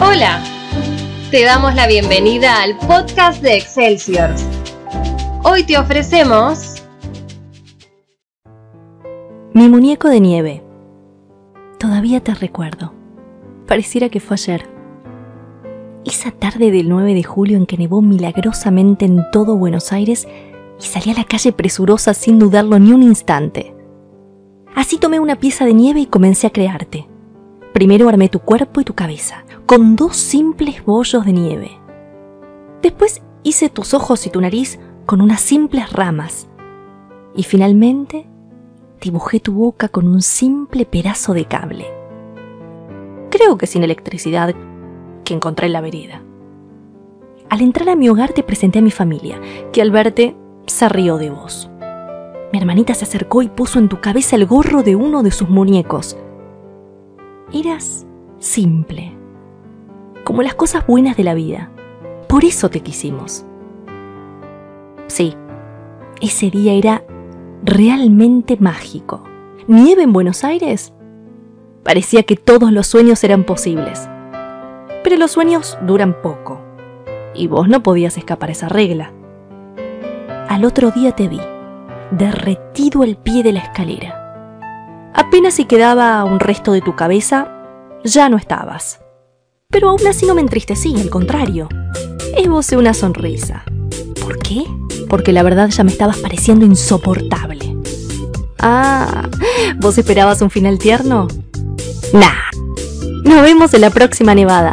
Hola, te damos la bienvenida al podcast de Excelsior. Hoy te ofrecemos... Mi muñeco de nieve. Todavía te recuerdo. Pareciera que fue ayer. Esa tarde del 9 de julio en que nevó milagrosamente en todo Buenos Aires y salí a la calle presurosa sin dudarlo ni un instante. Así tomé una pieza de nieve y comencé a crearte. Primero armé tu cuerpo y tu cabeza, con dos simples bollos de nieve. Después hice tus ojos y tu nariz con unas simples ramas. Y finalmente dibujé tu boca con un simple pedazo de cable. Creo que sin electricidad que encontré en la vereda. Al entrar a mi hogar te presenté a mi familia, que al verte se rió de vos. Mi hermanita se acercó y puso en tu cabeza el gorro de uno de sus muñecos. Eras simple, como las cosas buenas de la vida. Por eso te quisimos. Sí, ese día era realmente mágico. ¿Nieve en Buenos Aires? Parecía que todos los sueños eran posibles. Pero los sueños duran poco. Y vos no podías escapar esa regla. Al otro día te vi, derretido el pie de la escalera. Apenas si quedaba un resto de tu cabeza, ya no estabas. Pero aún así no me entristecí, al contrario. Esbocé una sonrisa. ¿Por qué? Porque la verdad ya me estabas pareciendo insoportable. Ah, ¿vos esperabas un final tierno? Nah. Nos vemos en la próxima nevada.